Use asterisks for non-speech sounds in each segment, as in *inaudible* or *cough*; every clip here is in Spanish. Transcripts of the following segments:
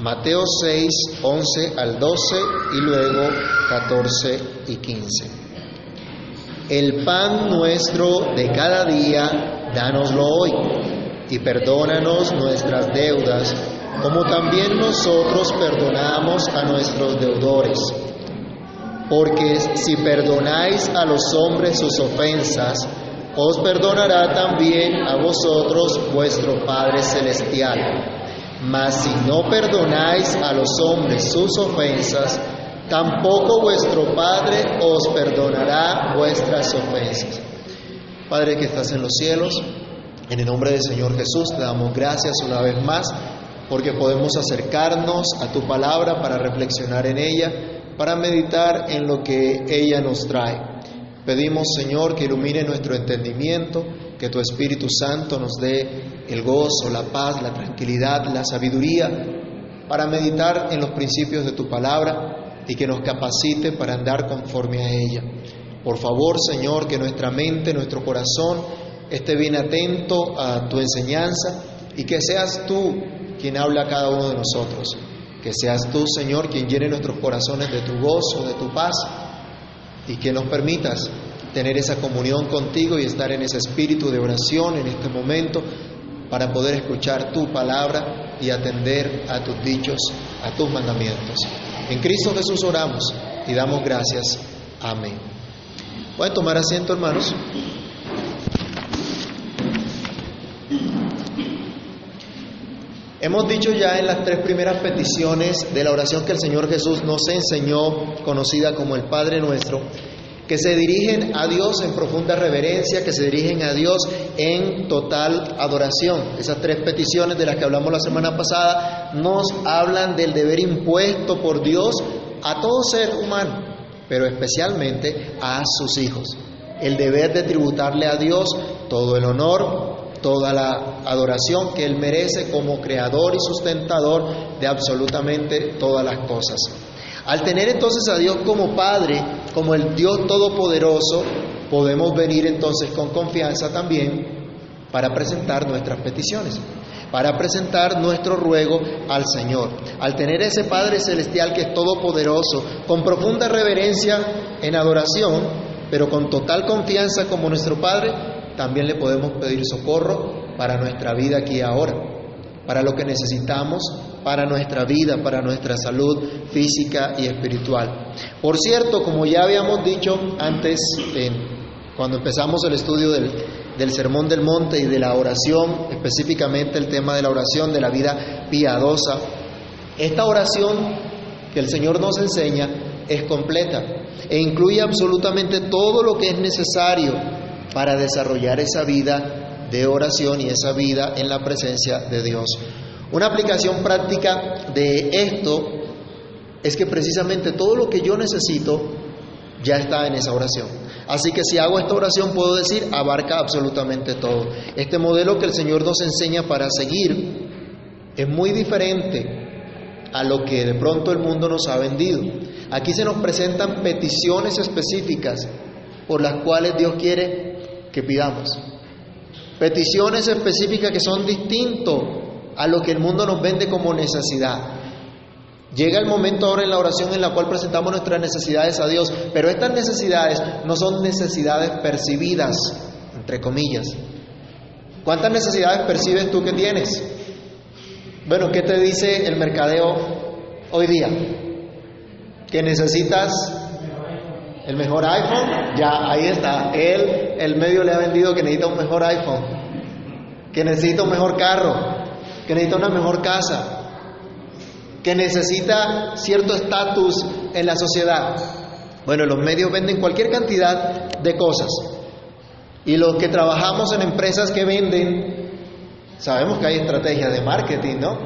Mateo 6, 11 al 12 y luego 14 y 15. El pan nuestro de cada día, dánoslo hoy, y perdónanos nuestras deudas, como también nosotros perdonamos a nuestros deudores. Porque si perdonáis a los hombres sus ofensas, os perdonará también a vosotros vuestro Padre Celestial. Mas si no perdonáis a los hombres sus ofensas, tampoco vuestro Padre os perdonará vuestras ofensas. Padre que estás en los cielos, en el nombre del Señor Jesús te damos gracias una vez más porque podemos acercarnos a tu palabra para reflexionar en ella, para meditar en lo que ella nos trae. Pedimos, Señor, que ilumine nuestro entendimiento, que tu Espíritu Santo nos dé el gozo, la paz, la tranquilidad, la sabiduría para meditar en los principios de tu palabra y que nos capacite para andar conforme a ella. Por favor, Señor, que nuestra mente, nuestro corazón esté bien atento a tu enseñanza y que seas tú quien habla a cada uno de nosotros. Que seas tú, Señor, quien llene nuestros corazones de tu gozo, de tu paz y que nos permitas tener esa comunión contigo y estar en ese espíritu de oración en este momento para poder escuchar tu palabra y atender a tus dichos, a tus mandamientos. En Cristo Jesús oramos y damos gracias. Amén. Pueden tomar asiento, hermanos. Hemos dicho ya en las tres primeras peticiones de la oración que el Señor Jesús nos enseñó, conocida como el Padre Nuestro, que se dirigen a Dios en profunda reverencia, que se dirigen a Dios en total adoración. Esas tres peticiones de las que hablamos la semana pasada nos hablan del deber impuesto por Dios a todo ser humano, pero especialmente a sus hijos. El deber de tributarle a Dios todo el honor, toda la adoración que Él merece como creador y sustentador de absolutamente todas las cosas. Al tener entonces a Dios como Padre, como el Dios Todopoderoso, podemos venir entonces con confianza también para presentar nuestras peticiones, para presentar nuestro ruego al Señor. Al tener ese Padre Celestial que es todopoderoso, con profunda reverencia en adoración, pero con total confianza como nuestro Padre, también le podemos pedir socorro para nuestra vida aquí y ahora, para lo que necesitamos para nuestra vida, para nuestra salud física y espiritual. Por cierto, como ya habíamos dicho antes, cuando empezamos el estudio del, del Sermón del Monte y de la oración, específicamente el tema de la oración, de la vida piadosa, esta oración que el Señor nos enseña es completa e incluye absolutamente todo lo que es necesario para desarrollar esa vida de oración y esa vida en la presencia de Dios. Una aplicación práctica de esto es que precisamente todo lo que yo necesito ya está en esa oración. Así que si hago esta oración puedo decir, abarca absolutamente todo. Este modelo que el Señor nos enseña para seguir es muy diferente a lo que de pronto el mundo nos ha vendido. Aquí se nos presentan peticiones específicas por las cuales Dios quiere que pidamos. Peticiones específicas que son distintos a lo que el mundo nos vende como necesidad. Llega el momento ahora en la oración en la cual presentamos nuestras necesidades a Dios, pero estas necesidades no son necesidades percibidas, entre comillas. ¿Cuántas necesidades percibes tú que tienes? Bueno, ¿qué te dice el mercadeo hoy día? ¿Que necesitas el mejor iPhone? Ya, ahí está. Él, el medio le ha vendido que necesita un mejor iPhone, que necesita un mejor carro, que necesita una mejor casa, que necesita cierto estatus en la sociedad. Bueno, los medios venden cualquier cantidad de cosas. Y los que trabajamos en empresas que venden, sabemos que hay estrategias de marketing, ¿no?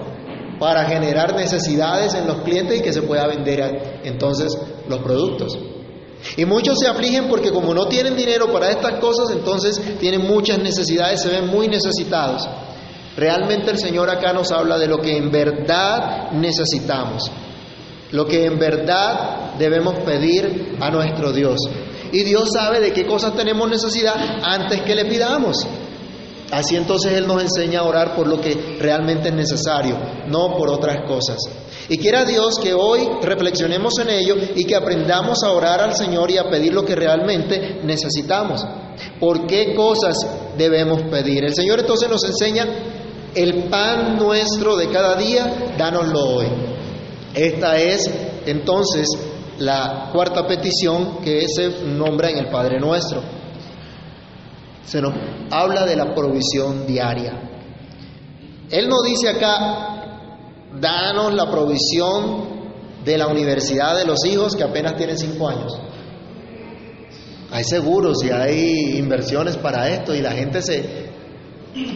Para generar necesidades en los clientes y que se pueda vender entonces los productos. Y muchos se afligen porque como no tienen dinero para estas cosas, entonces tienen muchas necesidades, se ven muy necesitados. Realmente el Señor acá nos habla de lo que en verdad necesitamos, lo que en verdad debemos pedir a nuestro Dios. Y Dios sabe de qué cosas tenemos necesidad antes que le pidamos. Así entonces Él nos enseña a orar por lo que realmente es necesario, no por otras cosas. Y quiera Dios que hoy reflexionemos en ello y que aprendamos a orar al Señor y a pedir lo que realmente necesitamos. ¿Por qué cosas debemos pedir? El Señor entonces nos enseña el pan nuestro de cada día, dánoslo hoy. Esta es entonces la cuarta petición que se nombra en el Padre Nuestro. Se nos habla de la provisión diaria. Él nos dice acá, danos la provisión de la universidad de los hijos que apenas tienen cinco años. Hay seguros y hay inversiones para esto y la gente se,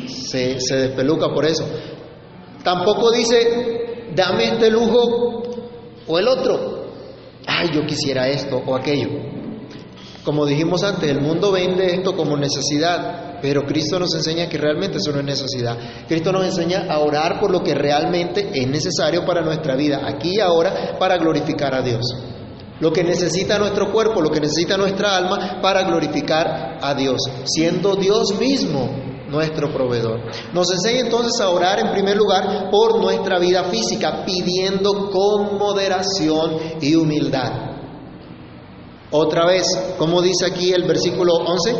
se, despeluca por eso. Tampoco dice, dame este lujo o el otro. Ay, yo quisiera esto o aquello. Como dijimos antes, el mundo vende esto como necesidad, pero Cristo nos enseña que realmente eso no es necesidad. Cristo nos enseña a orar por lo que realmente es necesario para nuestra vida, aquí y ahora, para glorificar a Dios. Lo que necesita nuestro cuerpo, lo que necesita nuestra alma para glorificar a Dios, siendo Dios mismo nuestro proveedor. Nos enseña entonces a orar en primer lugar por nuestra vida física, pidiendo con moderación y humildad. Otra vez, como dice aquí el versículo 11,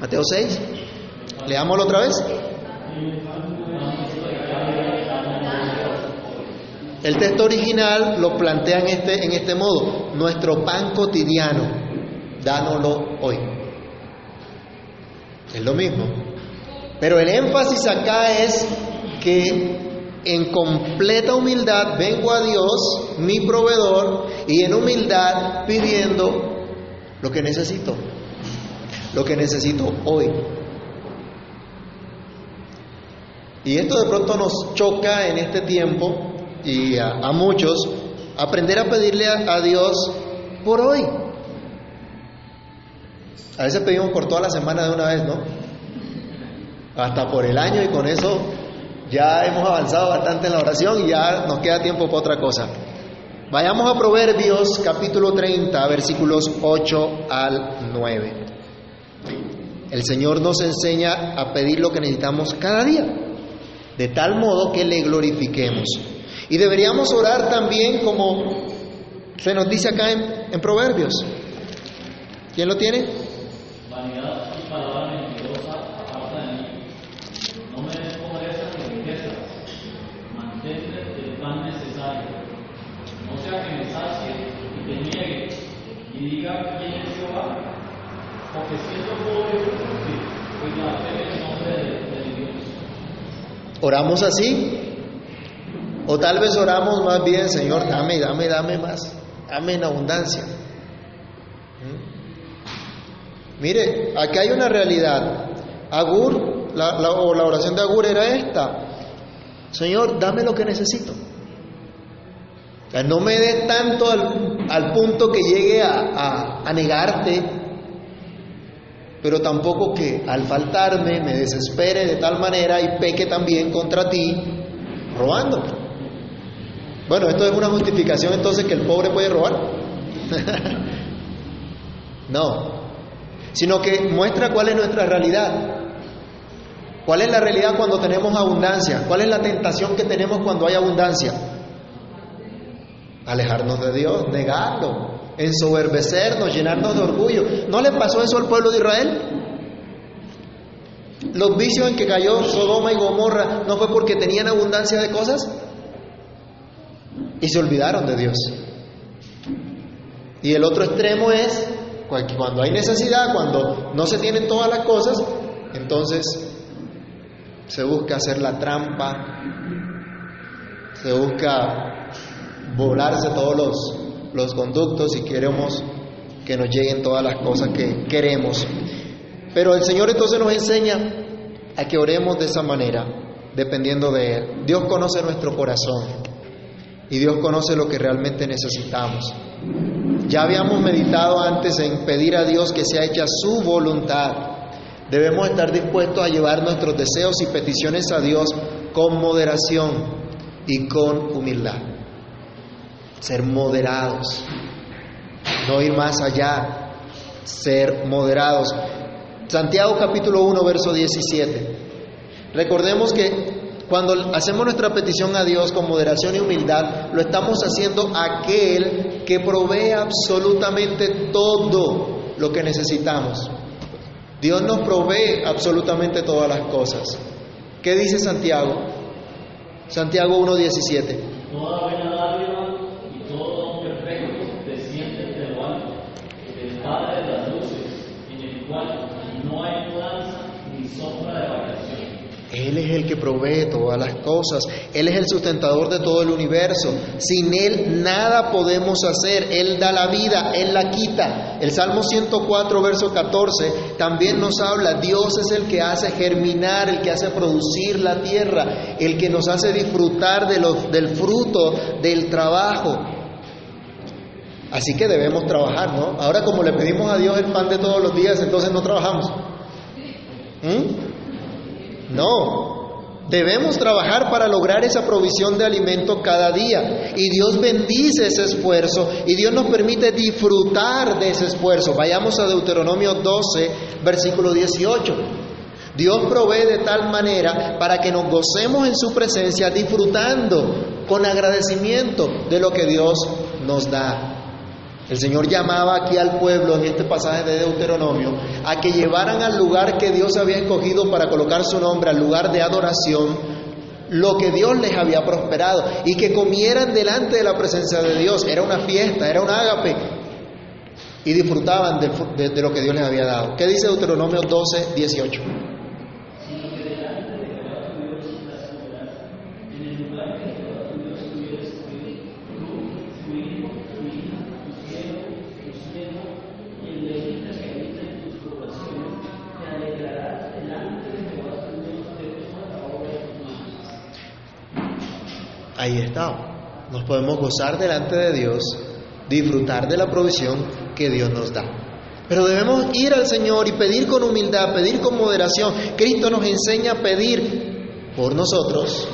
Mateo 6, leámoslo otra vez. El texto original lo plantea en este, en este modo, nuestro pan cotidiano, dánoslo hoy. Es lo mismo. Pero el énfasis acá es que en completa humildad vengo a Dios, mi proveedor, y en humildad pidiendo lo que necesito, lo que necesito hoy. Y esto de pronto nos choca en este tiempo y a, muchos aprender a pedirle a Dios por hoy. A veces pedimos por toda la semana de una vez, ¿no? Hasta por el año y con eso ya hemos avanzado bastante en la oración y ya nos queda tiempo para otra cosa. Vayamos a Proverbios capítulo 30, versículos 8 al 9. El Señor nos enseña a pedir lo que necesitamos cada día, de tal modo que le glorifiquemos. Y deberíamos orar también como se nos dice acá en, Proverbios. ¿Quién lo tiene? Vanidad y palabra mentirosa aparta de mí. No me des pobreza ni riquezas. Mantente el pan necesario. No sea que me sacie y te niegue y diga quién es Jehová. Porque siendo pobre, pues blasfeme el nombre de, Dios. ¿Oramos así? O tal vez oramos más bien, Señor, dame, dame, dame más, dame en abundancia. ¿Mm? Mire, aquí hay una realidad. Agur, la, la, o la oración de Agur era esta. Señor, dame lo que necesito. No me dé tanto al, punto que llegue a, negarte, pero tampoco que al faltarme me desespere de tal manera y peque también contra ti robando. Bueno, esto es una justificación entonces que el pobre puede robar. *laughs* no, sino que muestra cuál es nuestra realidad. ¿Cuál es la realidad cuando tenemos abundancia? ¿Cuál es la tentación que tenemos cuando hay abundancia? Alejarnos de Dios, negarlo, ensoberbecernos, llenarnos de orgullo. ¿No le pasó eso al pueblo de Israel? Los vicios en que cayó Sodoma y Gomorra no fue porque tenían abundancia de cosas y se olvidaron de Dios. Y el otro extremo es cuando hay necesidad, cuando no se tienen todas las cosas, entonces se busca hacer la trampa, se busca volarse todos los, los conductos y queremos que nos lleguen todas las cosas que queremos. Pero el Señor entonces nos enseña a que oremos de esa manera, dependiendo de Él. Dios conoce nuestro corazón y Dios conoce lo que realmente necesitamos. Ya habíamos meditado antes en pedir a Dios que sea hecha su voluntad. Debemos estar dispuestos a llevar nuestros deseos y peticiones a Dios con moderación y con humildad. Ser moderados, no ir más allá, ser moderados. Santiago capítulo 1, verso 17. Recordemos que cuando hacemos nuestra petición a Dios con moderación y humildad, lo estamos haciendo aquel que provee absolutamente todo lo que necesitamos. Dios nos provee absolutamente todas las cosas. ¿Qué dice Santiago? Santiago 1.17. Padre de las luces, en el cual no hay mudanza ni sombra de variación. Él es el que provee todas las cosas. Él es el sustentador de todo el universo. Sin Él nada podemos hacer. Él da la vida, Él la quita. El Salmo 104, verso 14, también nos habla, Dios es el que hace germinar, el que hace producir la tierra, el que nos hace disfrutar de los, del fruto del trabajo. Así que debemos trabajar, ¿no? Ahora como le pedimos a Dios el pan de todos los días, entonces no trabajamos. ¿Mm? No, debemos trabajar para lograr esa provisión de alimento cada día. Y Dios bendice ese esfuerzo y Dios nos permite disfrutar de ese esfuerzo. Vayamos a Deuteronomio 12, versículo 18. Dios provee de tal manera para que nos gocemos en su presencia disfrutando con agradecimiento de lo que Dios nos da. El Señor llamaba aquí al pueblo en este pasaje de Deuteronomio a que llevaran al lugar que Dios había escogido para colocar su nombre, al lugar de adoración, lo que Dios les había prosperado y que comieran delante de la presencia de Dios. Era una fiesta, era un ágape y disfrutaban de, de lo que Dios les había dado. ¿Qué dice Deuteronomio 12, 18? Ahí está. Nos podemos gozar delante de Dios, disfrutar de la provisión que Dios nos da. Pero debemos ir al Señor y pedir con humildad, pedir con moderación. Cristo nos enseña a pedir por nosotros,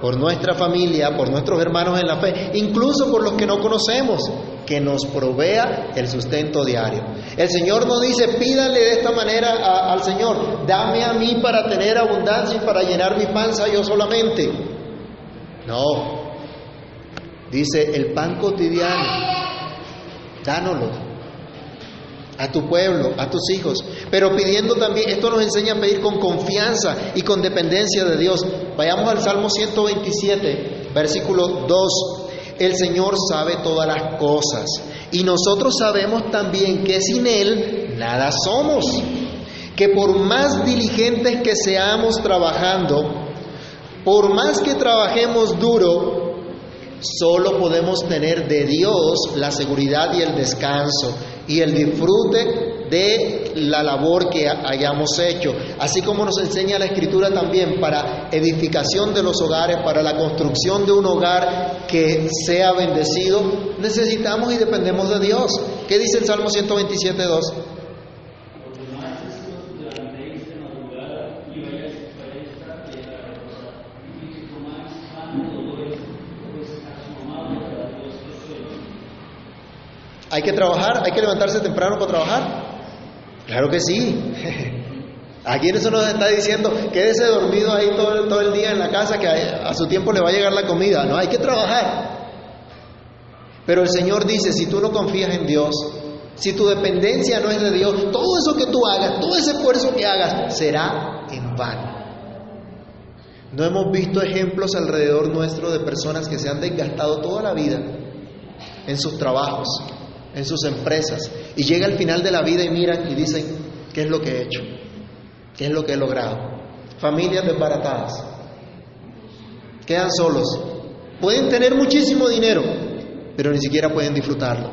por nuestra familia, por nuestros hermanos en la fe, incluso por los que no conocemos, que nos provea el sustento diario. El Señor nos dice, pídale de esta manera al Señor, dame a mí para tener abundancia y para llenar mi panza yo solamente. No, dice el pan cotidiano, dánoslo a tu pueblo, a tus hijos, pero pidiendo también, esto nos enseña a pedir con confianza y con dependencia de Dios. Vayamos al Salmo 127, versículo 2. El Señor sabe todas las cosas y nosotros sabemos también que sin Él nada somos, que por más diligentes que seamos trabajando, por más que trabajemos duro, solo podemos tener de Dios la seguridad y el descanso y el disfrute de la labor que hayamos hecho. Así como nos enseña la Escritura también para edificación de los hogares, para la construcción de un hogar que sea bendecido, necesitamos y dependemos de Dios. ¿Qué dice el Salmo 127, 2? ¿Hay que trabajar? ¿Hay que levantarse temprano para trabajar? Claro que sí. *laughs* ¿A quién eso nos está diciendo? Quédese dormido ahí todo, todo el día en la casa que a, su tiempo le va a llegar la comida. No, hay que trabajar. Pero el Señor dice, si tú no confías en Dios, si tu dependencia no es de Dios, todo eso que tú hagas, todo ese esfuerzo que hagas, será en vano. No hemos visto ejemplos alrededor nuestro de personas que se han desgastado toda la vida en sus trabajos, en sus empresas y llega al final de la vida y miran y dicen, ¿qué es lo que he hecho? ¿Qué es lo que he logrado? Familias desbaratadas, quedan solos, pueden tener muchísimo dinero, pero ni siquiera pueden disfrutarlo,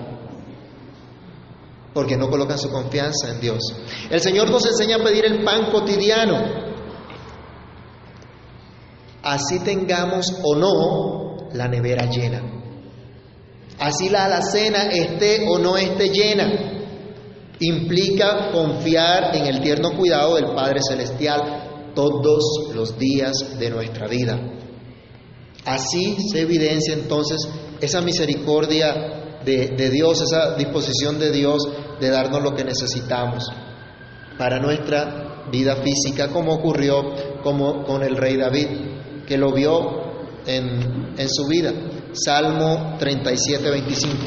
porque no colocan su confianza en Dios. El Señor nos enseña a pedir el pan cotidiano, así tengamos o no la nevera llena. Así la alacena esté o no esté llena, implica confiar en el tierno cuidado del Padre Celestial todos los días de nuestra vida. Así se evidencia entonces esa misericordia de, Dios, esa disposición de Dios de darnos lo que necesitamos. para nuestra vida física, como ocurrió como con el rey David, que lo vio en su vida. Salmo 37, 25.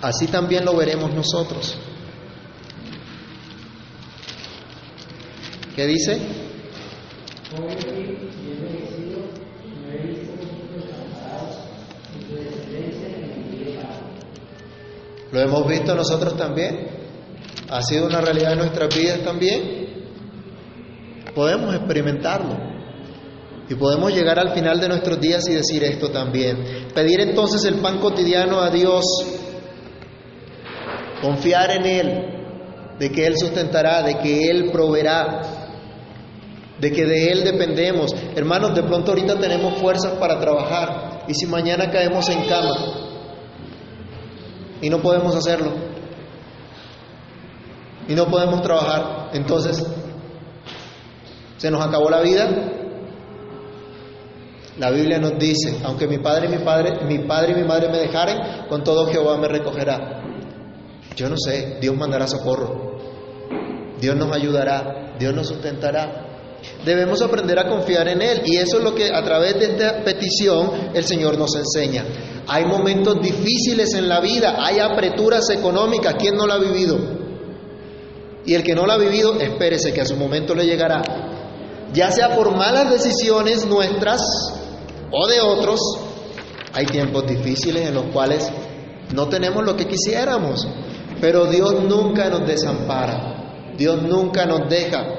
Así también lo veremos nosotros. ¿Qué dice? Lo hemos visto nosotros también. Ha sido una realidad de nuestras vidas también. Podemos experimentarlo. Y podemos llegar al final de nuestros días y decir esto también. Pedir entonces el pan cotidiano a Dios. Confiar en Él, de que Él sustentará, de que Él proveerá, de que de Él dependemos. Hermanos, de pronto ahorita tenemos fuerzas para trabajar y si mañana caemos en cama y no podemos hacerlo y no podemos trabajar, entonces se nos acabó la vida. La Biblia nos dice, aunque mi padre y mi madre me dejaren, con todo Jehová me recogerá. Yo no sé, Dios mandará socorro. Dios nos ayudará, Dios nos sustentará. Debemos aprender a confiar en Él y eso es lo que a través de esta petición el Señor nos enseña. Hay momentos difíciles en la vida, hay apreturas económicas, ¿quién no la ha vivido? Y el que no la ha vivido, espérese que a su momento le llegará. Ya sea por malas decisiones nuestras o de otros, hay tiempos difíciles en los cuales no tenemos lo que quisiéramos, pero Dios nunca nos desampara, Dios nunca nos deja.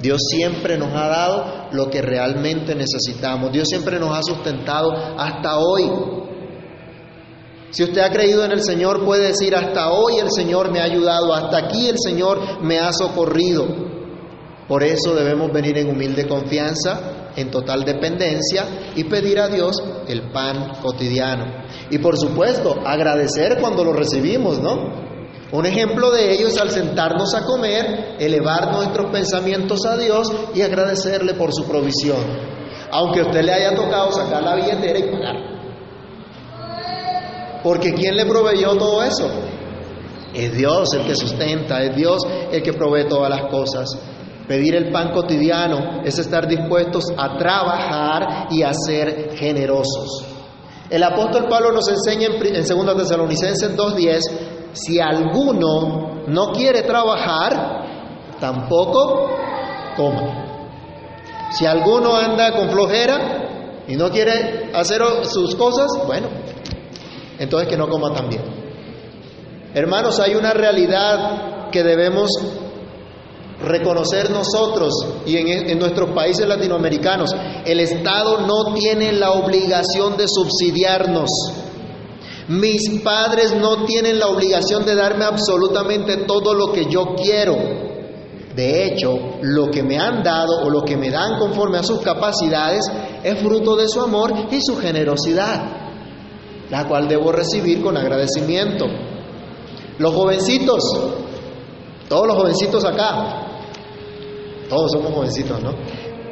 Dios siempre nos ha dado lo que realmente necesitamos. Dios siempre nos ha sustentado hasta hoy. Si usted ha creído en el Señor, puede decir, hasta hoy el Señor me ha ayudado, hasta aquí el Señor me ha socorrido. Por eso debemos venir en humilde confianza, en total dependencia y pedir a Dios el pan cotidiano. Y por supuesto, agradecer cuando lo recibimos, ¿no? Un ejemplo de ello es al sentarnos a comer, elevar nuestros pensamientos a Dios y agradecerle por su provisión. Aunque a usted le haya tocado sacar la billetera y pagar. Porque ¿quién le proveyó todo eso? Es Dios el que sustenta, es Dios el que provee todas las cosas. Pedir el pan cotidiano es estar dispuestos a trabajar y a ser generosos. El apóstol Pablo nos enseña en 2 Tesalonicenses 2.10, si alguno no quiere trabajar, tampoco coma. Si alguno anda con flojera y no quiere hacer sus cosas, bueno, entonces que no coma también. Hermanos, hay una realidad que debemos reconocer nosotros y en, nuestros países latinoamericanos. El Estado no tiene la obligación de subsidiarnos. Mis padres no tienen la obligación de darme absolutamente todo lo que yo quiero. De hecho, lo que me han dado o lo que me dan conforme a sus capacidades es fruto de su amor y su generosidad, la cual debo recibir con agradecimiento. Los jovencitos, todos los jovencitos acá, todos somos jovencitos, ¿no?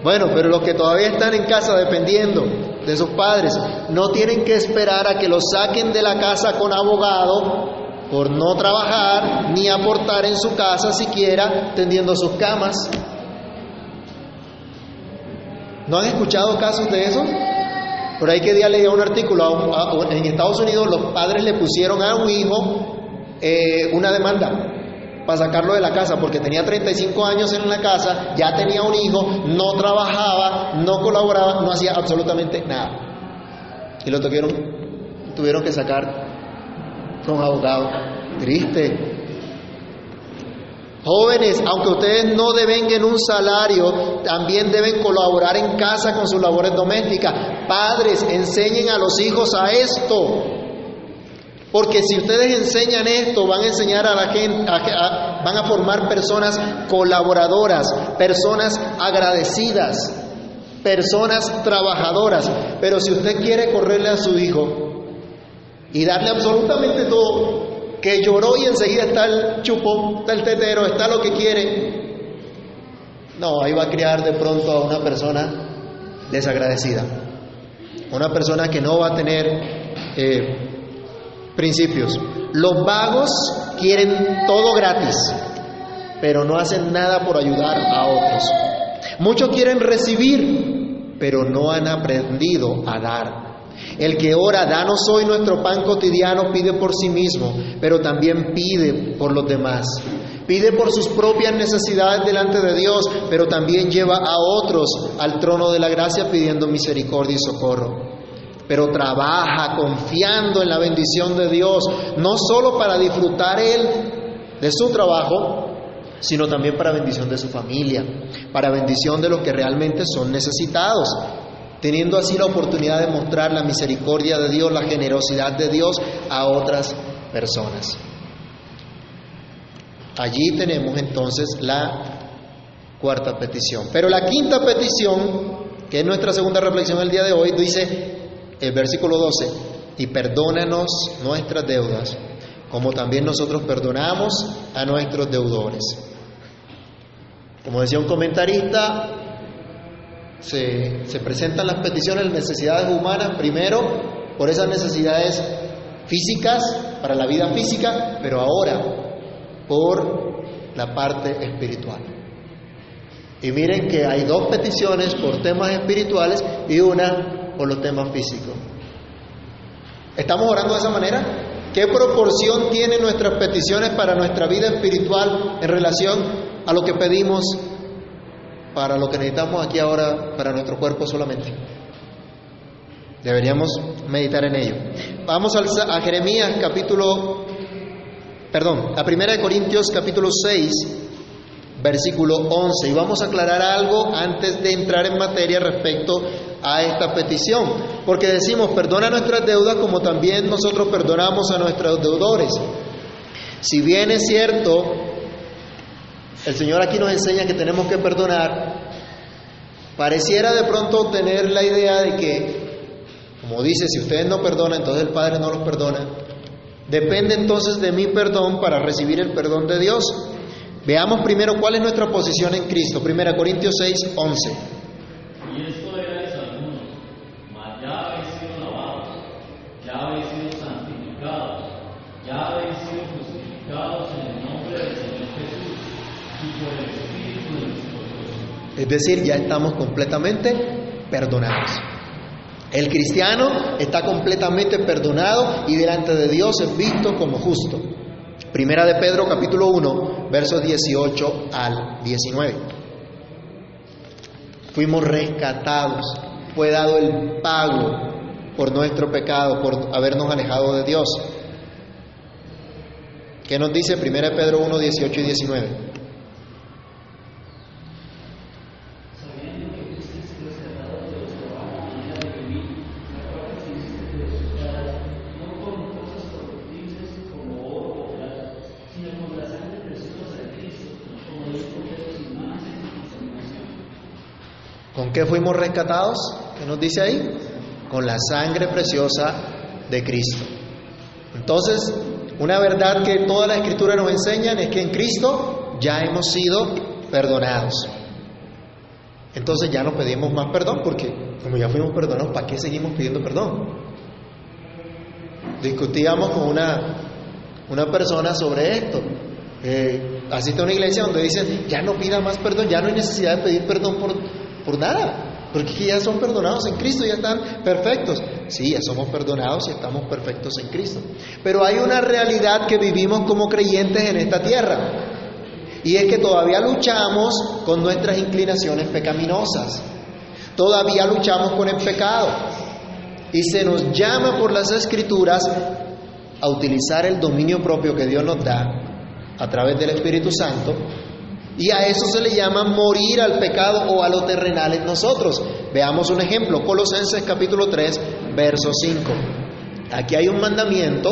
Bueno, pero los que todavía están en casa dependiendo de sus padres, no tienen que esperar a que los saquen de la casa con abogado por no trabajar ni aportar en su casa siquiera tendiendo sus camas. ¿No han escuchado casos de eso? Por ahí que día leía un artículo, en Estados Unidos los padres le pusieron a un hijo eh, una demanda para sacarlo de la casa porque tenía 35 años en la casa, ya tenía un hijo, no trabajaba, no colaboraba, no hacía absolutamente nada. Y lo tuvieron, tuvieron que sacar con abogado. Triste. Jóvenes, aunque ustedes no devenguen un salario, también deben colaborar en casa con sus labores domésticas. Padres, enseñen a los hijos a esto. Porque si ustedes enseñan esto, van a enseñar a la gente, van a formar personas colaboradoras, personas agradecidas, personas trabajadoras. Pero si usted quiere correrle a su hijo y darle absolutamente todo, que lloró y enseguida está el chupo, está el tetero, está lo que quiere, no, ahí va a criar de pronto a una persona desagradecida, una persona que no va a tener... Eh, principios. Los vagos quieren todo gratis, pero no hacen nada por ayudar a otros. Muchos quieren recibir, pero no han aprendido a dar. El que ora, danos hoy nuestro pan cotidiano, pide por sí mismo, pero también pide por los demás. Pide por sus propias necesidades delante de Dios, pero también lleva a otros al trono de la gracia pidiendo misericordia y socorro. Pero trabaja confiando en la bendición de Dios, no solo para disfrutar Él de su trabajo, sino también para bendición de su familia, para bendición de los que realmente son necesitados, teniendo así la oportunidad de mostrar la misericordia de Dios, la generosidad de Dios a otras personas. Allí tenemos entonces la cuarta petición. Pero la quinta petición, que es nuestra segunda reflexión el día de hoy, dice el versículo 12, y perdónanos nuestras deudas, como también nosotros perdonamos a nuestros deudores. Como decía un comentarista, se, se presentan las peticiones, las necesidades humanas, primero por esas necesidades físicas, para la vida física, pero ahora por la parte espiritual. Y miren que hay dos peticiones por temas espirituales y una por los temas físicos. ¿Estamos orando de esa manera? ¿Qué proporción tienen nuestras peticiones para nuestra vida espiritual en relación a lo que pedimos para lo que necesitamos aquí ahora para nuestro cuerpo solamente? Deberíamos meditar en ello. Vamos a Jeremías capítulo perdón, a 1 Corintios capítulo 6, versículo 11. Y vamos a aclarar algo antes de entrar en materia respecto a esta petición. Porque decimos, perdona nuestras deudas como también nosotros perdonamos a nuestros deudores. Si bien es cierto, el Señor aquí nos enseña que tenemos que perdonar, pareciera de pronto tener la idea de que, como dice, si ustedes no perdonan, entonces el Padre no los perdona. Depende entonces de mi perdón para recibir el perdón de Dios. Veamos primero cuál es nuestra posición en Cristo. 1 Corintios 6, 11. Y esto erais algunos, mas ya habéis sido lavados, ya habéis sido santificados, ya habéis sido justificados en el nombre del Señor Jesús y por el Espíritu de nuestro Dios. Es decir, ya estamos completamente perdonados. El cristiano está completamente perdonado y delante de Dios es visto como justo. Primera de Pedro capítulo 1, versos 18 al 19. Fuimos rescatados, fue dado el pago por nuestro pecado, por habernos alejado de Dios. ¿Qué nos dice Primera de Pedro 1, 18 y 19? ¿Con qué fuimos rescatados? ¿Qué nos dice ahí? Con la sangre preciosa de Cristo. Entonces, una verdad que toda la escritura nos enseña es que en Cristo ya hemos sido perdonados. Entonces ya no pedimos más perdón porque como ya fuimos perdonados, ¿para qué seguimos pidiendo perdón? Discutíamos con una, una persona sobre esto. Eh, asiste a una iglesia donde dicen, ya no pida más perdón, ya no hay necesidad de pedir perdón por, por nada, porque ya son perdonados en Cristo, ya están perfectos. Sí, ya somos perdonados y estamos perfectos en Cristo. Pero hay una realidad que vivimos como creyentes en esta tierra. Y es que todavía luchamos con nuestras inclinaciones pecaminosas. Todavía luchamos con el pecado. Y se nos llama por las escrituras a utilizar el dominio propio que Dios nos da a través del Espíritu Santo y a eso se le llama morir al pecado o a lo terrenal en nosotros. Veamos un ejemplo, Colosenses capítulo 3, verso 5. Aquí hay un mandamiento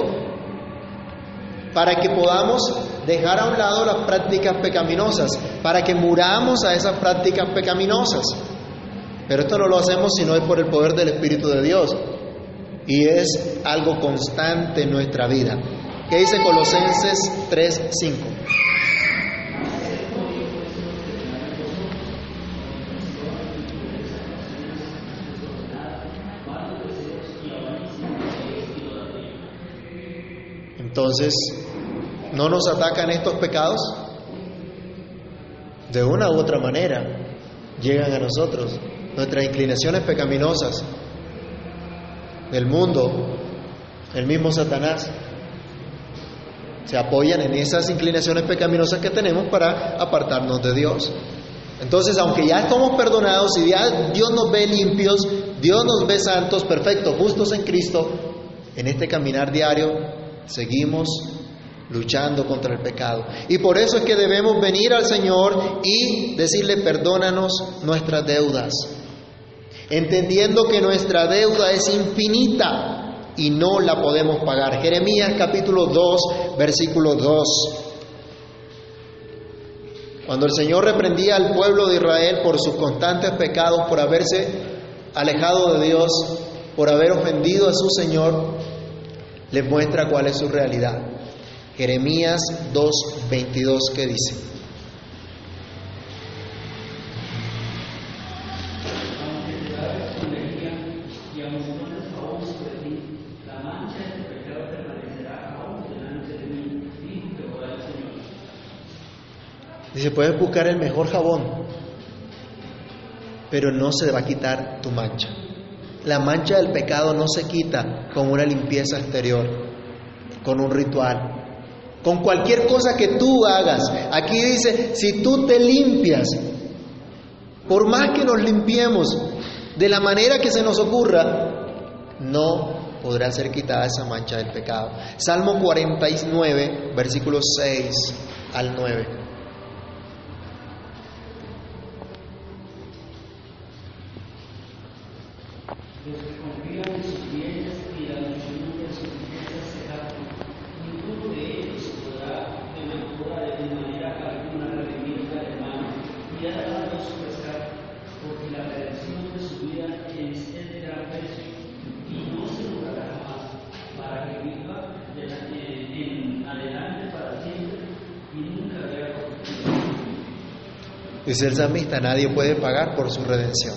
para que podamos dejar a un lado las prácticas pecaminosas, para que muramos a esas prácticas pecaminosas. Pero esto no lo hacemos si no es por el poder del Espíritu de Dios. Y es algo constante en nuestra vida. ¿Qué dice Colosenses 3, Entonces, ¿no nos atacan estos pecados? De una u otra manera llegan a nosotros nuestras inclinaciones pecaminosas del mundo, el mismo Satanás. Se apoyan en esas inclinaciones pecaminosas que tenemos para apartarnos de Dios. Entonces, aunque ya estamos perdonados y ya Dios nos ve limpios, Dios nos ve santos, perfectos, justos en Cristo, en este caminar diario seguimos luchando contra el pecado. Y por eso es que debemos venir al Señor y decirle, perdónanos nuestras deudas, entendiendo que nuestra deuda es infinita y no la podemos pagar. Jeremías capítulo 2, versículo 2. Cuando el Señor reprendía al pueblo de Israel por sus constantes pecados, por haberse alejado de Dios, por haber ofendido a su Señor, les muestra cuál es su realidad. Jeremías 2:22 que dice, Dice, puedes buscar el mejor jabón, pero no se va a quitar tu mancha. La mancha del pecado no se quita con una limpieza exterior, con un ritual, con cualquier cosa que tú hagas. Aquí dice, si tú te limpias, por más que nos limpiemos de la manera que se nos ocurra, no podrá ser quitada esa mancha del pecado. Salmo 49, versículos 6 al 9. Dice el salmista, nadie puede pagar por su redención,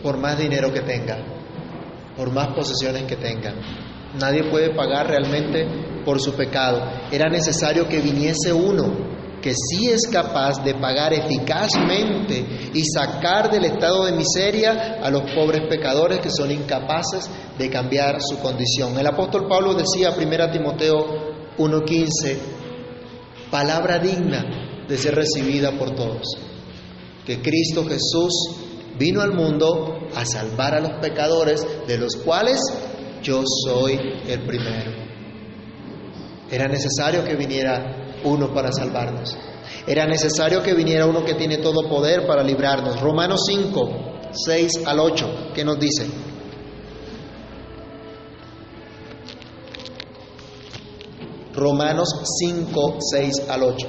por más dinero que tenga, por más posesiones que tenga. Nadie puede pagar realmente por su pecado. Era necesario que viniese uno que sí es capaz de pagar eficazmente y sacar del estado de miseria a los pobres pecadores que son incapaces de cambiar su condición. El apóstol Pablo decía, 1 Timoteo 1:15, palabra digna de ser recibida por todos que Cristo Jesús vino al mundo a salvar a los pecadores, de los cuales yo soy el primero. Era necesario que viniera uno para salvarnos. Era necesario que viniera uno que tiene todo poder para librarnos. Romanos 5, 6 al 8, ¿qué nos dice? Romanos 5, 6 al 8.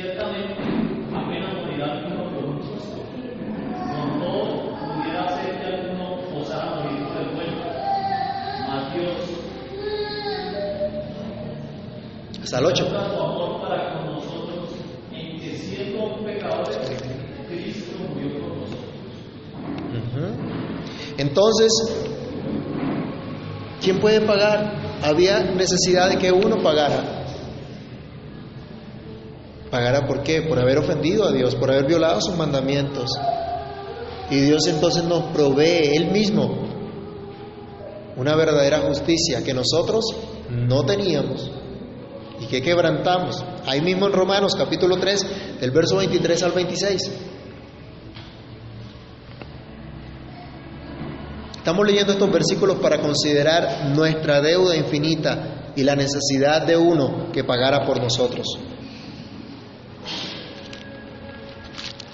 Ciertamente, apenas morirá alguno por un justo. Con todo, pudiera ser que alguno osara morir por el bueno. Mas Dios. Hasta el 8. su amor para con nosotros, en que siendo pecadores, Cristo murió por nosotros. Entonces, ¿quién puede pagar? Había necesidad de que uno pagara. ¿Pagará por qué? Por haber ofendido a Dios, por haber violado sus mandamientos. Y Dios entonces nos provee Él mismo una verdadera justicia que nosotros no teníamos y que quebrantamos. Ahí mismo en Romanos capítulo 3, del verso 23 al 26. Estamos leyendo estos versículos para considerar nuestra deuda infinita y la necesidad de uno que pagara por nosotros.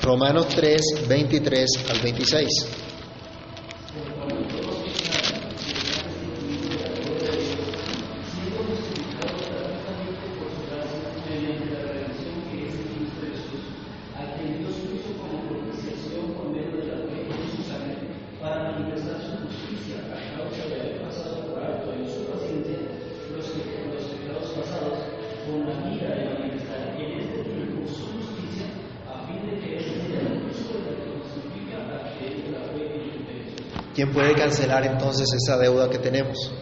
Romanos 3, 23 al 26. ¿Quién puede cancelar entonces esa deuda que tenemos?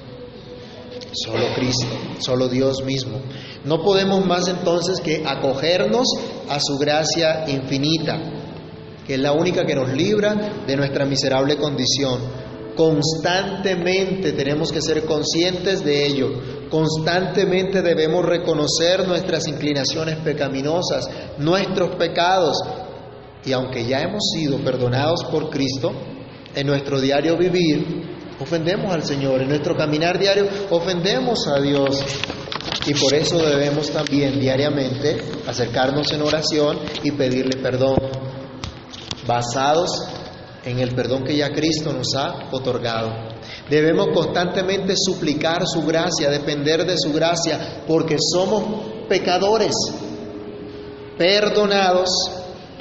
Solo Cristo, solo Dios mismo. No podemos más entonces que acogernos a su gracia infinita, que es la única que nos libra de nuestra miserable condición. Constantemente tenemos que ser conscientes de ello. Constantemente debemos reconocer nuestras inclinaciones pecaminosas, nuestros pecados. Y aunque ya hemos sido perdonados por Cristo, en nuestro diario vivir ofendemos al Señor, en nuestro caminar diario ofendemos a Dios. Y por eso debemos también diariamente acercarnos en oración y pedirle perdón, basados en el perdón que ya Cristo nos ha otorgado. Debemos constantemente suplicar su gracia, depender de su gracia, porque somos pecadores, perdonados,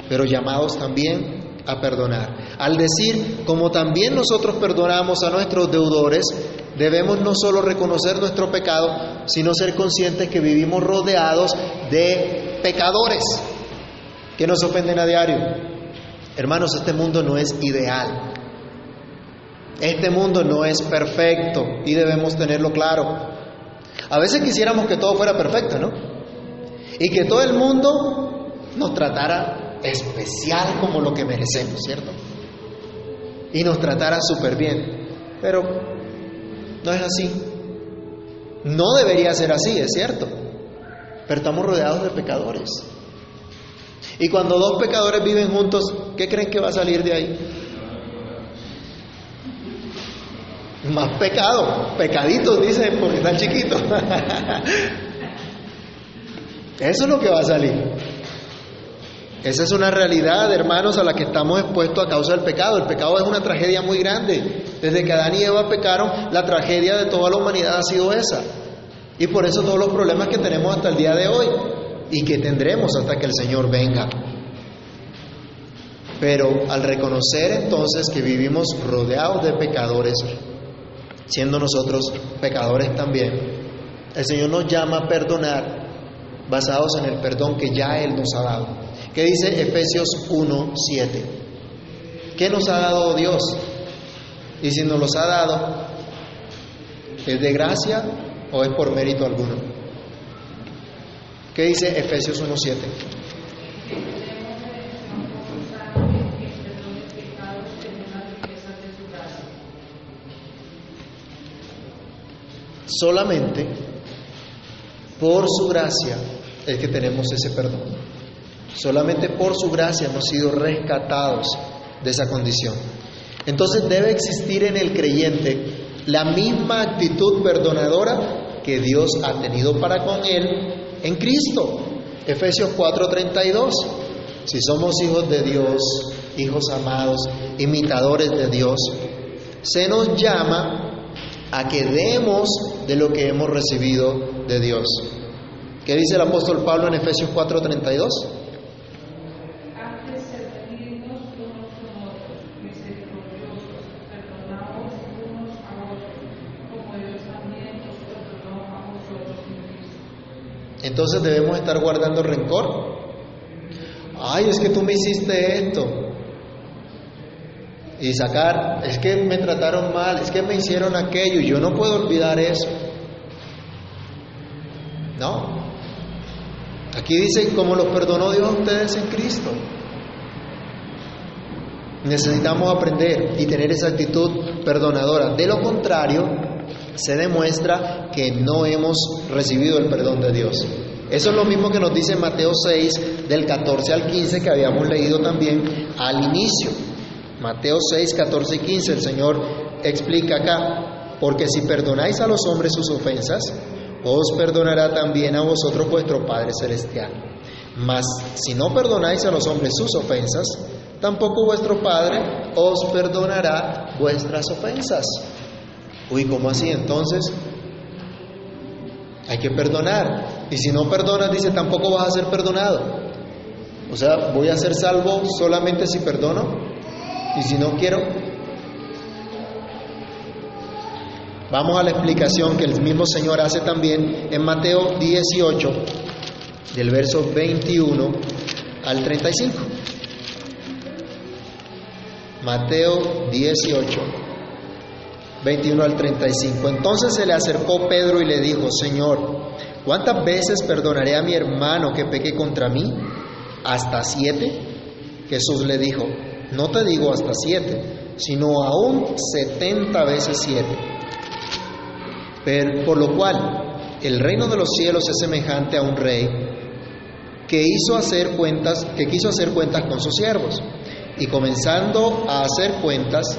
pero llamados también a perdonar. Al decir, como también nosotros perdonamos a nuestros deudores, debemos no solo reconocer nuestro pecado, sino ser conscientes que vivimos rodeados de pecadores que nos ofenden a diario. Hermanos, este mundo no es ideal. Este mundo no es perfecto y debemos tenerlo claro. A veces quisiéramos que todo fuera perfecto, ¿no? Y que todo el mundo nos tratara especial como lo que merecemos, ¿cierto? Y nos tratara súper bien. Pero no es así. No debería ser así, es cierto. Pero estamos rodeados de pecadores. Y cuando dos pecadores viven juntos, ¿qué creen que va a salir de ahí? Más pecado, pecaditos dicen porque están chiquitos. *laughs* Eso es lo que va a salir. Esa es una realidad, hermanos, a la que estamos expuestos a causa del pecado. El pecado es una tragedia muy grande. Desde que Adán y Eva pecaron, la tragedia de toda la humanidad ha sido esa. Y por eso todos los problemas que tenemos hasta el día de hoy y que tendremos hasta que el Señor venga. Pero al reconocer entonces que vivimos rodeados de pecadores, siendo nosotros pecadores también, el Señor nos llama a perdonar basados en el perdón que ya Él nos ha dado. ¿Qué dice Efesios 1, 7? ¿Qué nos ha dado Dios? Y si nos los ha dado, ¿es de gracia o es por mérito alguno? ¿Qué dice Efesios 1, 7? Solamente por su gracia es que tenemos ese perdón. Solamente por su gracia hemos sido rescatados de esa condición. Entonces debe existir en el creyente la misma actitud perdonadora que Dios ha tenido para con él en Cristo. Efesios 4:32. Si somos hijos de Dios, hijos amados, imitadores de Dios, se nos llama a que demos de lo que hemos recibido de Dios. ¿Qué dice el apóstol Pablo en Efesios 4:32? Entonces debemos estar guardando rencor. Ay, es que tú me hiciste esto. Y sacar, es que me trataron mal, es que me hicieron aquello y yo no puedo olvidar eso. No. Aquí dice, como los perdonó Dios a ustedes en Cristo. Necesitamos aprender y tener esa actitud perdonadora. De lo contrario, se demuestra que no hemos recibido el perdón de Dios. Eso es lo mismo que nos dice Mateo 6, del 14 al 15, que habíamos leído también al inicio. Mateo 6, 14 y 15, el Señor explica acá, porque si perdonáis a los hombres sus ofensas, os perdonará también a vosotros vuestro Padre Celestial. Mas si no perdonáis a los hombres sus ofensas, tampoco vuestro Padre os perdonará vuestras ofensas. Uy, ¿cómo así? Entonces, hay que perdonar. Y si no perdonas, dice, tampoco vas a ser perdonado. O sea, voy a ser salvo solamente si perdono. Y si no quiero, Vamos a la explicación que el mismo Señor hace también en Mateo 18, del verso 21 al 35. Mateo 18, 21 al 35. Entonces se le acercó Pedro y le dijo, Señor, ¿cuántas veces perdonaré a mi hermano que peque contra mí? ¿Hasta siete? Jesús le dijo, no te digo hasta siete, sino aún setenta veces siete. Por lo cual, el reino de los cielos es semejante a un rey que hizo hacer cuentas, que quiso hacer cuentas con sus siervos. Y comenzando a hacer cuentas,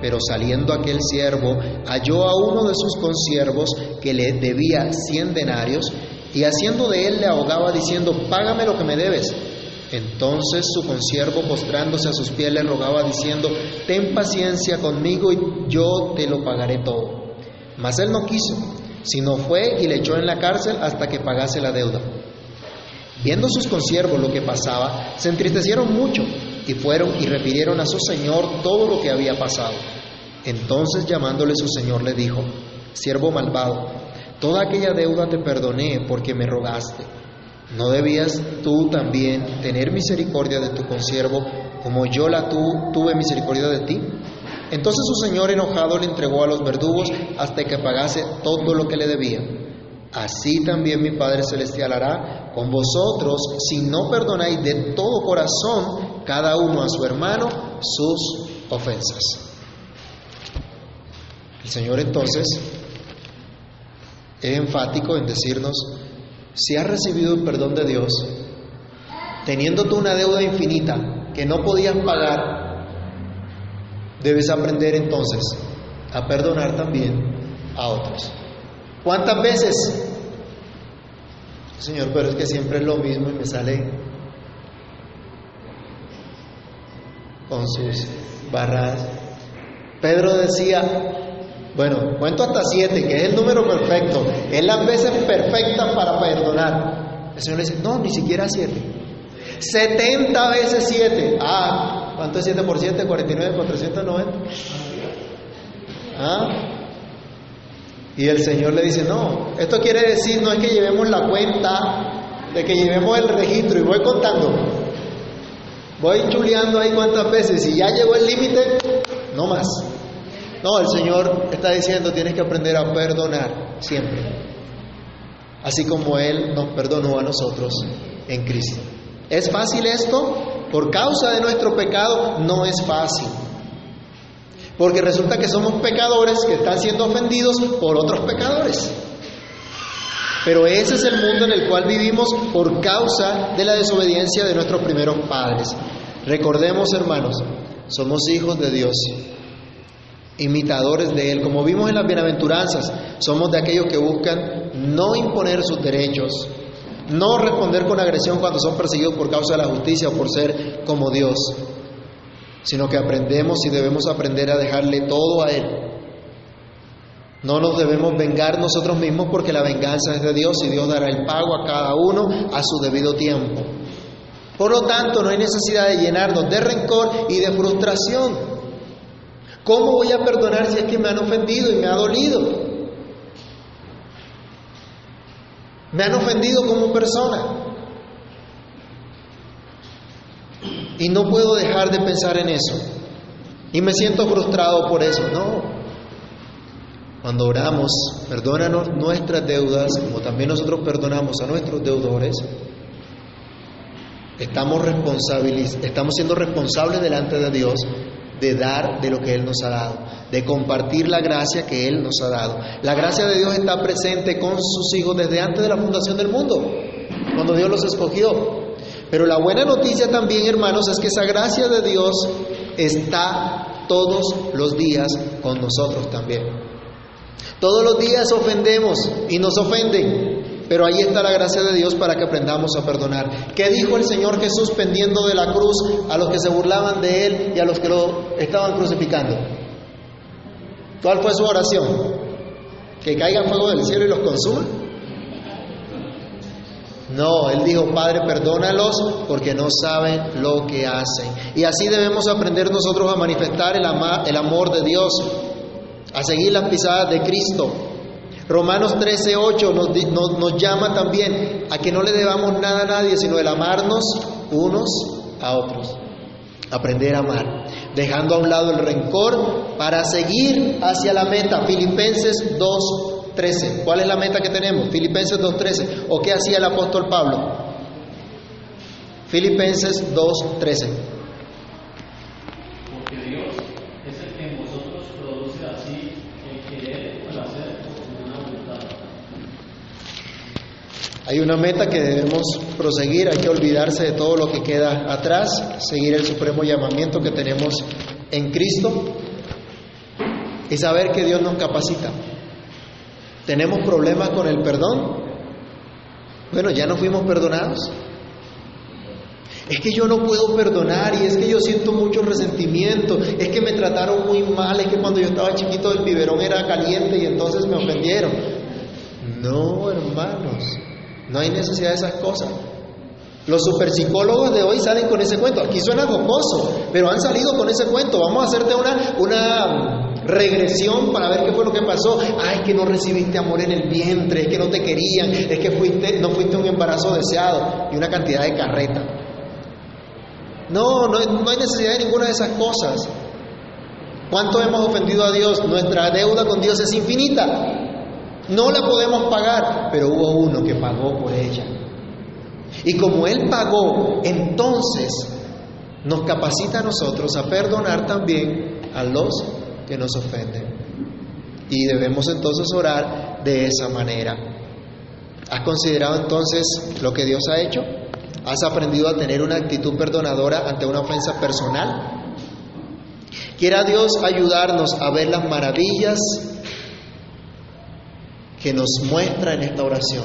Pero saliendo aquel siervo, halló a uno de sus consiervos que le debía cien denarios, y haciendo de él le ahogaba diciendo, págame lo que me debes. Entonces su consiervo, postrándose a sus pies, le rogaba diciendo, ten paciencia conmigo y yo te lo pagaré todo. Mas él no quiso, sino fue y le echó en la cárcel hasta que pagase la deuda. Viendo sus consiervos lo que pasaba, se entristecieron mucho y fueron y refirieron a su señor todo lo que había pasado. Entonces llamándole su señor le dijo, siervo malvado, toda aquella deuda te perdoné porque me rogaste. ¿No debías tú también tener misericordia de tu consiervo como yo la tu, tuve misericordia de ti? Entonces su señor enojado le entregó a los verdugos hasta que pagase todo lo que le debía. Así también mi Padre Celestial hará con vosotros si no perdonáis de todo corazón cada uno a su hermano sus ofensas. El Señor entonces es enfático en decirnos, si has recibido el perdón de Dios, teniendo tú una deuda infinita que no podías pagar, debes aprender entonces a perdonar también a otros. ¿Cuántas veces? Señor, pero es que siempre es lo mismo y me sale con sus barras. Pedro decía, bueno, cuento hasta siete, que es el número perfecto, es las veces perfectas para perdonar. El Señor le dice, no, ni siquiera siete. 70 veces siete. Ah, ¿cuánto es 7 por 7? 49, 490. Ah, y el Señor le dice, no, esto quiere decir no es que llevemos la cuenta, de que llevemos el registro y voy contando. Voy chuleando ahí cuántas veces y ya llegó el límite, no más. No, el Señor está diciendo, tienes que aprender a perdonar siempre. Así como Él nos perdonó a nosotros en Cristo. ¿Es fácil esto? Por causa de nuestro pecado no es fácil. Porque resulta que somos pecadores que están siendo ofendidos por otros pecadores. Pero ese es el mundo en el cual vivimos por causa de la desobediencia de nuestros primeros padres. Recordemos, hermanos, somos hijos de Dios, imitadores de Él. Como vimos en las bienaventuranzas, somos de aquellos que buscan no imponer sus derechos, no responder con agresión cuando son perseguidos por causa de la justicia o por ser como Dios, sino que aprendemos y debemos aprender a dejarle todo a Él. No nos debemos vengar nosotros mismos porque la venganza es de Dios y Dios dará el pago a cada uno a su debido tiempo. Por lo tanto, no hay necesidad de llenarnos de rencor y de frustración. ¿Cómo voy a perdonar si es que me han ofendido y me ha dolido? Me han ofendido como persona. Y no puedo dejar de pensar en eso. Y me siento frustrado por eso. No. Cuando oramos, perdónanos nuestras deudas, como también nosotros perdonamos a nuestros deudores, estamos, estamos siendo responsables delante de Dios de dar de lo que Él nos ha dado, de compartir la gracia que Él nos ha dado. La gracia de Dios está presente con sus hijos desde antes de la fundación del mundo, cuando Dios los escogió. Pero la buena noticia también, hermanos, es que esa gracia de Dios está todos los días con nosotros también. Todos los días ofendemos y nos ofenden, pero ahí está la gracia de Dios para que aprendamos a perdonar. ¿Qué dijo el Señor Jesús pendiendo de la cruz a los que se burlaban de Él y a los que lo estaban crucificando? ¿Cuál fue su oración? ¿Que caiga fuego del cielo y los consuma? No, él dijo, Padre, perdónalos porque no saben lo que hacen. Y así debemos aprender nosotros a manifestar el, el amor de Dios, a seguir las pisadas de Cristo. Romanos 13:8 nos, nos, nos llama también a que no le debamos nada a nadie, sino el amarnos unos a otros. Aprender a amar, dejando a un lado el rencor para seguir hacia la meta. Filipenses 2.13. ¿Cuál es la meta que tenemos? Filipenses 2.13. ¿O qué hacía el apóstol Pablo? Filipenses 2.13. Porque Dios es el que en vosotros produce así el querer o el hacer con una voluntad. Hay una meta que debemos proseguir, hay que olvidarse de todo lo que queda atrás, seguir el supremo llamamiento que tenemos en Cristo y saber que Dios nos capacita. ¿Tenemos problemas con el perdón? Bueno, ya no fuimos perdonados. Es que yo no puedo perdonar y es que yo siento mucho resentimiento, es que me trataron muy mal, es que cuando yo estaba chiquito el biberón era caliente y entonces me ofendieron. No, hermanos, no hay necesidad de esas cosas. Los superpsicólogos de hoy salen con ese cuento. Aquí suena jocoso, pero han salido con ese cuento. Vamos a hacerte una, una regresión para ver qué fue lo que pasó. Ay, que no recibiste amor en el vientre, es que no te querían, es que fuiste, no fuiste un embarazo deseado y una cantidad de carreta. No, no, no hay necesidad de ninguna de esas cosas. ¿Cuánto hemos ofendido a Dios? Nuestra deuda con Dios es infinita. No la podemos pagar, pero hubo uno que pagó por ella. Y como Él pagó, entonces nos capacita a nosotros a perdonar también a los que nos ofenden. Y debemos entonces orar de esa manera. ¿Has considerado entonces lo que Dios ha hecho? ¿Has aprendido a tener una actitud perdonadora ante una ofensa personal? Quiera Dios ayudarnos a ver las maravillas que nos muestra en esta oración.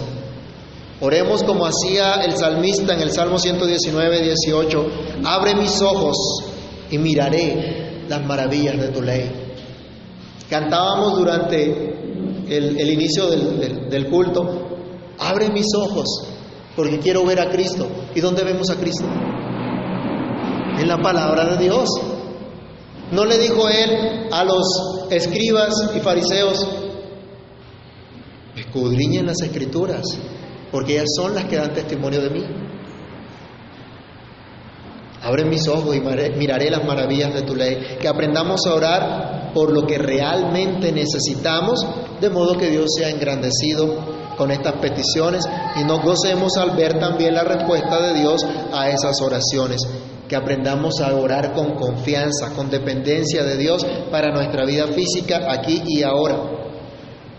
Oremos como hacía el salmista en el Salmo 119, 18. Abre mis ojos y miraré las maravillas de tu ley. Cantábamos durante el, inicio del, del, del culto, abre mis ojos porque quiero ver a Cristo. ¿Y dónde vemos a Cristo? En la palabra de Dios. ¿No le dijo él a los escribas y fariseos, escudriñen las escrituras, porque ellas son las que dan testimonio de mí? Abre mis ojos y miraré las maravillas de tu ley. Que aprendamos a orar por lo que realmente necesitamos, de modo que Dios sea engrandecido con estas peticiones y nos gocemos al ver también la respuesta de Dios a esas oraciones. Que aprendamos a orar con confianza, con dependencia de Dios para nuestra vida física aquí y ahora.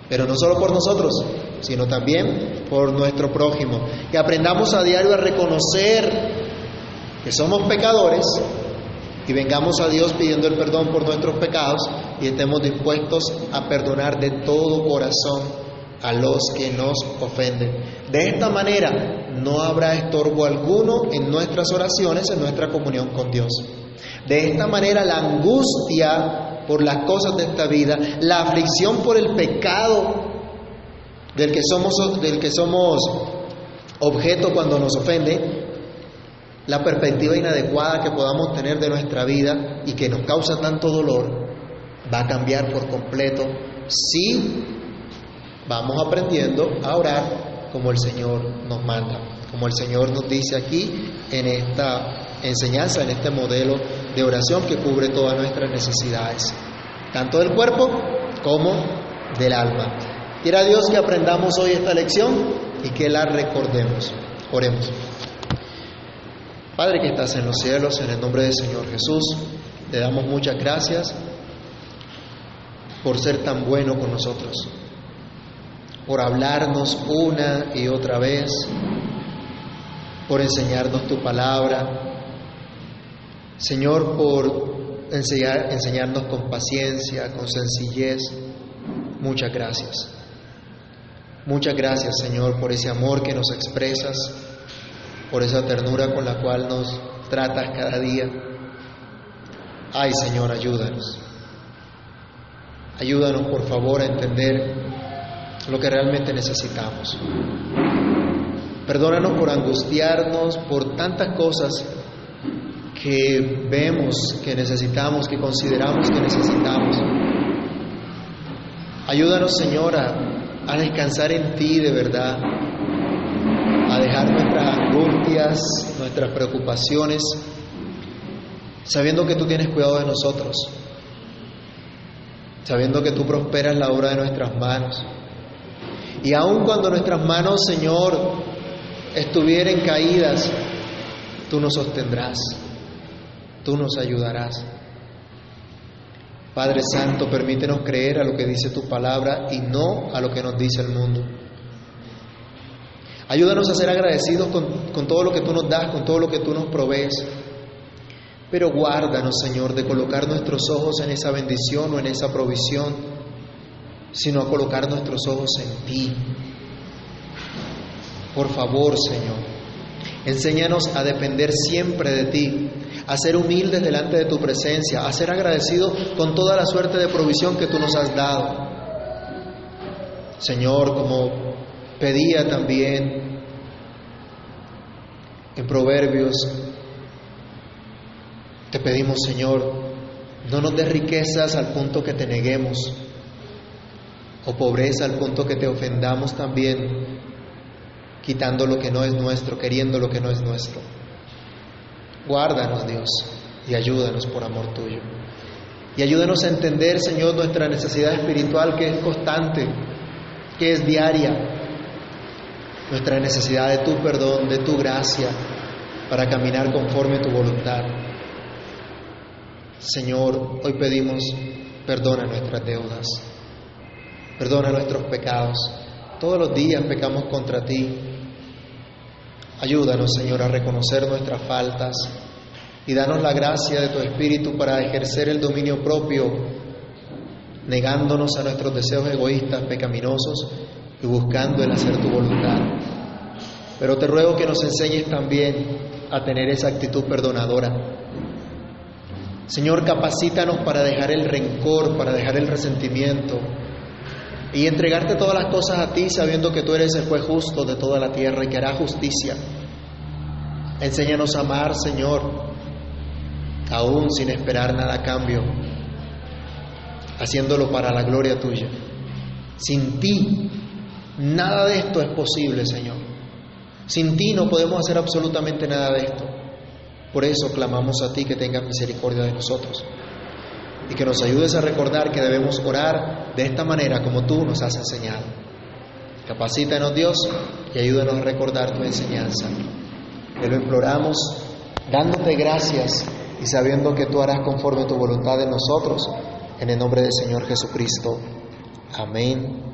Pero no solo por nosotros, sino también por nuestro prójimo. Que aprendamos a diario a reconocer que somos pecadores y vengamos a Dios pidiendo el perdón por nuestros pecados y estemos dispuestos a perdonar de todo corazón a los que nos ofenden. De esta manera no habrá estorbo alguno en nuestras oraciones, en nuestra comunión con Dios. De esta manera la angustia por las cosas de esta vida, la aflicción por el pecado del que somos, del que somos objeto cuando nos ofende, la perspectiva inadecuada que podamos tener de nuestra vida y que nos causa tanto dolor, va a cambiar por completo si vamos aprendiendo a orar como el Señor nos manda, como el Señor nos dice aquí en esta enseñanza, en este modelo de oración que cubre todas nuestras necesidades, tanto del cuerpo como del alma. Quiera Dios que aprendamos hoy esta lección y que la recordemos. Oremos. Padre que estás en los cielos, en el nombre del Señor Jesús, te damos muchas gracias por ser tan bueno con nosotros, por hablarnos una y otra vez, por enseñarnos tu palabra, Señor, por enseñar, enseñarnos con paciencia, con sencillez. Muchas gracias. Muchas gracias, Señor, por ese amor que nos expresas, por esa ternura con la cual nos tratas cada día. Ay, Señor, ayúdanos. Ayúdanos, por favor, a entender lo que realmente necesitamos. Perdónanos por angustiarnos por tantas cosas que vemos que necesitamos, que consideramos que necesitamos. Ayúdanos, Señor, a, descansar en ti de verdad, a dejar nuestras angustias, nuestras preocupaciones, sabiendo que tú tienes cuidado de nosotros, sabiendo que tú prosperas la obra de nuestras manos. Y aun cuando nuestras manos, Señor, estuvieran caídas, tú nos sostendrás tú nos ayudarás. Padre Santo, permítenos creer a lo que dice tu palabra y no a lo que nos dice el mundo. Ayúdanos a ser agradecidos con, todo lo que tú nos das, con todo lo que tú nos provees. Pero guárdanos, Señor, de colocar nuestros ojos en esa bendición o en esa provisión, sino a colocar nuestros ojos en ti. Por favor, Señor, enséñanos a depender siempre de ti, a ser humildes delante de tu presencia, a ser agradecidos con toda la suerte de provisión que tú nos has dado. Señor, como pedía también en Proverbios, te pedimos, Señor, no nos des riquezas al punto que te neguemos, o pobreza al punto que te ofendamos también, quitando lo que no es nuestro, queriendo lo que no es nuestro. Guárdanos, Dios, y ayúdanos por amor tuyo. Y ayúdanos a entender, Señor, nuestra necesidad espiritual que es constante, que es diaria. Nuestra necesidad de tu perdón, de tu gracia, para caminar conforme a tu voluntad. Señor, hoy pedimos, perdona nuestras deudas, perdona nuestros pecados. Todos los días pecamos contra ti, Ayúdanos, Señor, a reconocer nuestras faltas y danos la gracia de tu Espíritu para ejercer el dominio propio, negándonos a nuestros deseos egoístas, pecaminosos y buscando el hacer tu voluntad. Pero te ruego que nos enseñes también a tener esa actitud perdonadora. Señor, capacítanos para dejar el rencor, para dejar el resentimiento y entregarte todas las cosas a ti sabiendo que tú eres el juez justo de toda la tierra y que hará justicia. Enséñanos a amar, Señor, aún sin esperar nada a cambio, haciéndolo para la gloria tuya. Sin ti, nada de esto es posible, Señor. Sin ti no podemos hacer absolutamente nada de esto. Por eso clamamos a ti que tengas misericordia de nosotros y que nos ayudes a recordar que debemos orar de esta manera como tú nos has enseñado. Capacítanos Dios y ayúdanos a recordar tu enseñanza. Te lo imploramos dándote gracias y sabiendo que tú harás conforme tu voluntad en nosotros, en el nombre del Señor Jesucristo. Amén